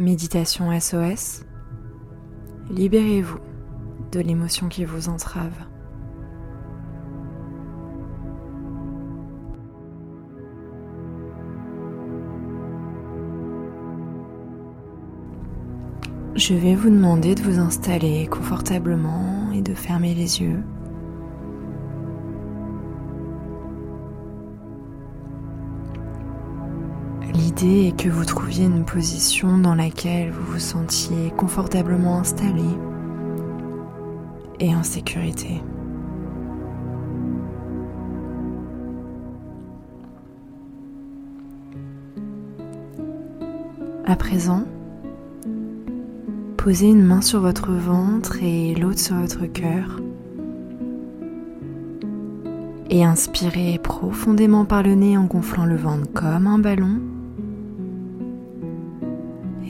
Méditation SOS. Libérez-vous de l'émotion qui vous entrave. Je vais vous demander de vous installer confortablement et de fermer les yeux. Est que vous trouviez une position dans laquelle vous vous sentiez confortablement installé et en sécurité. À présent, posez une main sur votre ventre et l'autre sur votre cœur. Et inspirez profondément par le nez en gonflant le ventre comme un ballon.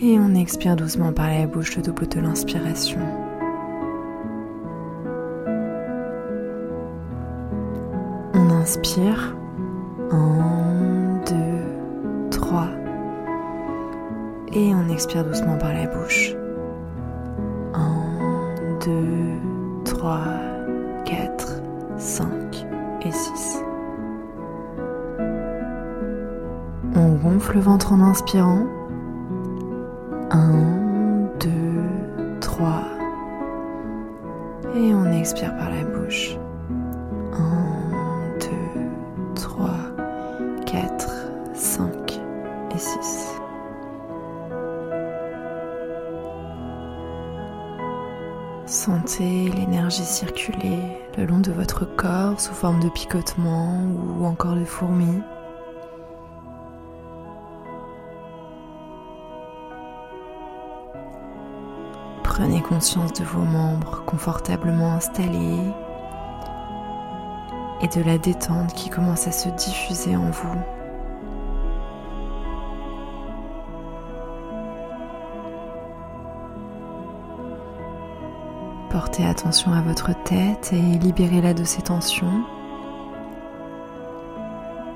Et on expire doucement par la bouche le double de l'inspiration. On inspire. 1, 2, 3. Et on expire doucement par la bouche. 1, 2, 3, 4, 5 et 6. On gonfle le ventre en inspirant. 1, 2, 3. Et on expire par la bouche. 1, 2, 3, 4, 5 et 6. Sentez l'énergie circuler le long de votre corps sous forme de picotement ou encore de fourmis. Prenez conscience de vos membres confortablement installés et de la détente qui commence à se diffuser en vous. Portez attention à votre tête et libérez-la de ses tensions.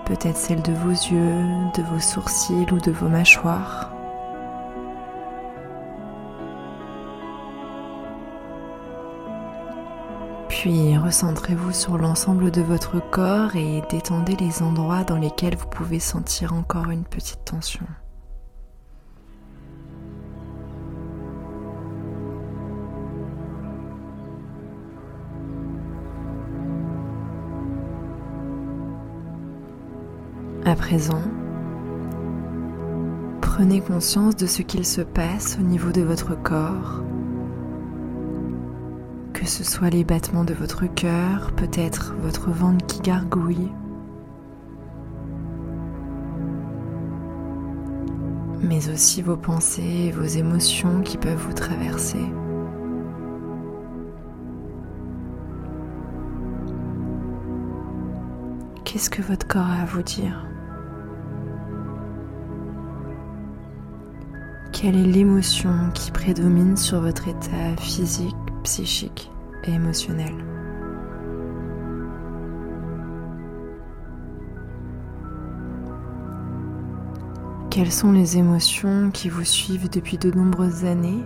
Peut-être celle de vos yeux, de vos sourcils ou de vos mâchoires. Puis recentrez-vous sur l'ensemble de votre corps et détendez les endroits dans lesquels vous pouvez sentir encore une petite tension. À présent, prenez conscience de ce qu'il se passe au niveau de votre corps que ce soit les battements de votre cœur, peut-être votre ventre qui gargouille, mais aussi vos pensées et vos émotions qui peuvent vous traverser. Qu'est-ce que votre corps a à vous dire? Quelle est l'émotion qui prédomine sur votre état physique, psychique? Et émotionnel. Quelles sont les émotions qui vous suivent depuis de nombreuses années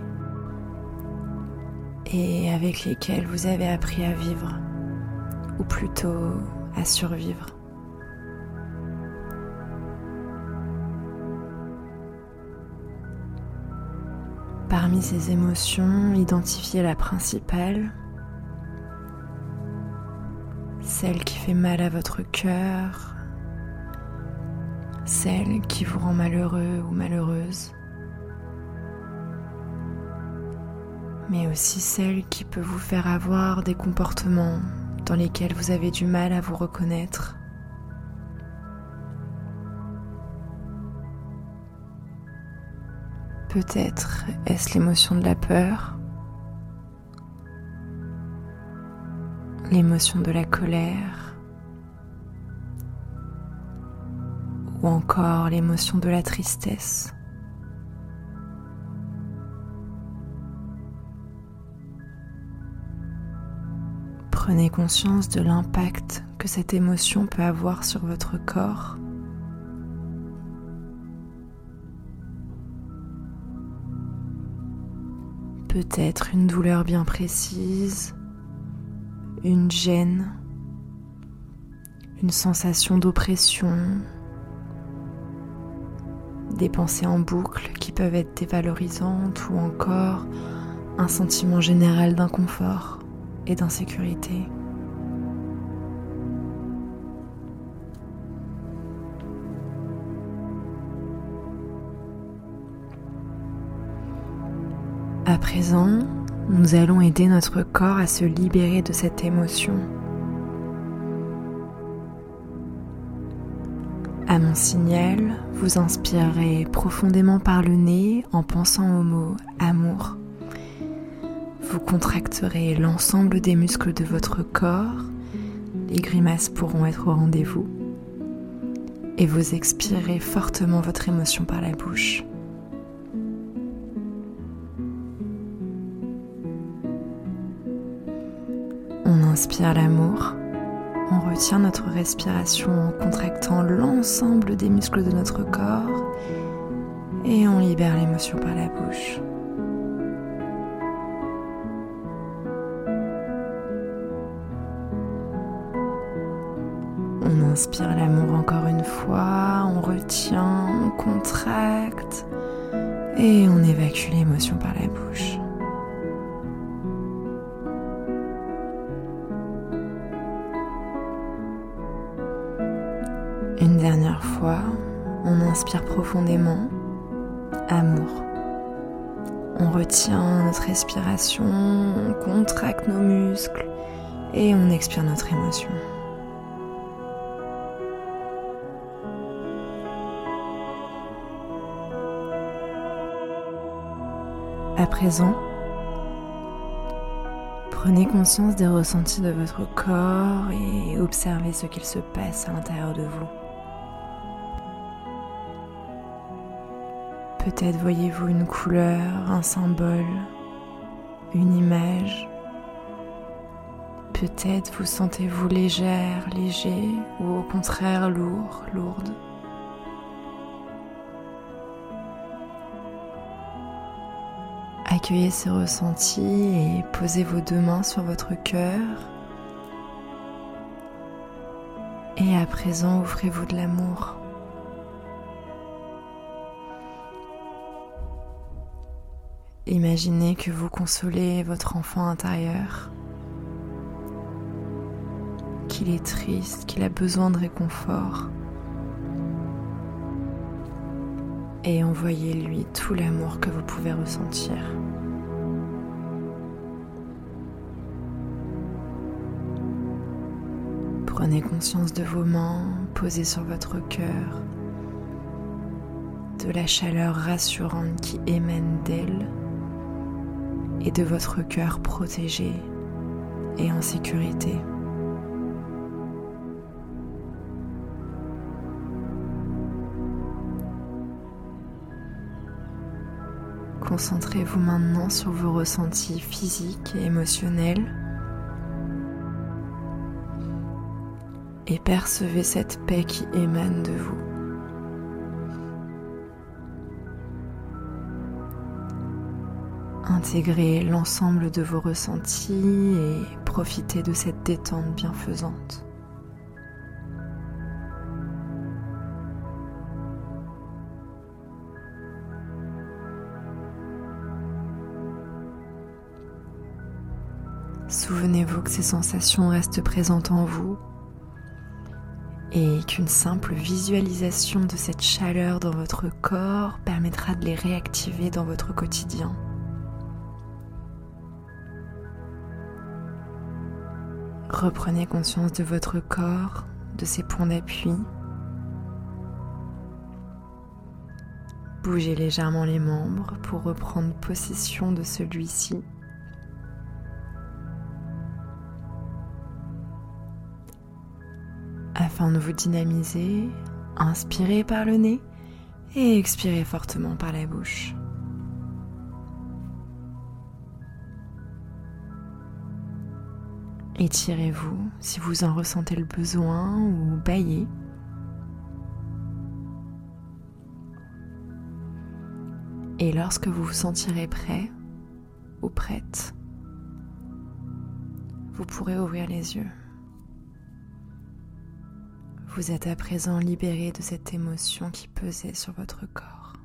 et avec lesquelles vous avez appris à vivre, ou plutôt à survivre? Parmi ces émotions, identifiez la principale, celle qui fait mal à votre cœur, celle qui vous rend malheureux ou malheureuse, mais aussi celle qui peut vous faire avoir des comportements dans lesquels vous avez du mal à vous reconnaître. Peut-être est-ce l'émotion de la peur l'émotion de la colère ou encore l'émotion de la tristesse. Prenez conscience de l'impact que cette émotion peut avoir sur votre corps. Peut-être une douleur bien précise, une gêne, une sensation d'oppression, des pensées en boucle qui peuvent être dévalorisantes ou encore un sentiment général d'inconfort et d'insécurité. À présent, nous allons aider notre corps à se libérer de cette émotion. À mon signal, vous inspirez profondément par le nez en pensant au mot amour. Vous contracterez l'ensemble des muscles de votre corps, les grimaces pourront être au rendez-vous, et vous expirez fortement votre émotion par la bouche. Inspire l'amour. On retient notre respiration en contractant l'ensemble des muscles de notre corps et on libère l'émotion par la bouche. On inspire l'amour encore une fois, on retient, on contracte et on évacue l'émotion par la bouche. Dernière fois, on inspire profondément. Amour. On retient notre respiration, on contracte nos muscles et on expire notre émotion. À présent, prenez conscience des ressentis de votre corps et observez ce qu'il se passe à l'intérieur de vous. Peut-être voyez-vous une couleur, un symbole, une image. Peut-être vous sentez-vous légère, léger ou au contraire lourd, lourde. Accueillez ces ressentis et posez vos deux mains sur votre cœur. Et à présent, offrez-vous de l'amour. Imaginez que vous consolez votre enfant intérieur, qu'il est triste, qu'il a besoin de réconfort. Et envoyez-lui tout l'amour que vous pouvez ressentir. Prenez conscience de vos mains posées sur votre cœur, de la chaleur rassurante qui émane d'elle et de votre cœur protégé et en sécurité. Concentrez-vous maintenant sur vos ressentis physiques et émotionnels et percevez cette paix qui émane de vous. Intégrez l'ensemble de vos ressentis et profitez de cette détente bienfaisante. Souvenez-vous que ces sensations restent présentes en vous et qu'une simple visualisation de cette chaleur dans votre corps permettra de les réactiver dans votre quotidien. Reprenez conscience de votre corps, de ses points d'appui. Bougez légèrement les membres pour reprendre possession de celui-ci. Afin de vous dynamiser, inspirez par le nez et expirez fortement par la bouche. Étirez-vous si vous en ressentez le besoin ou baillez. Et lorsque vous vous sentirez prêt, ou prête, vous pourrez ouvrir les yeux. Vous êtes à présent libéré de cette émotion qui pesait sur votre corps.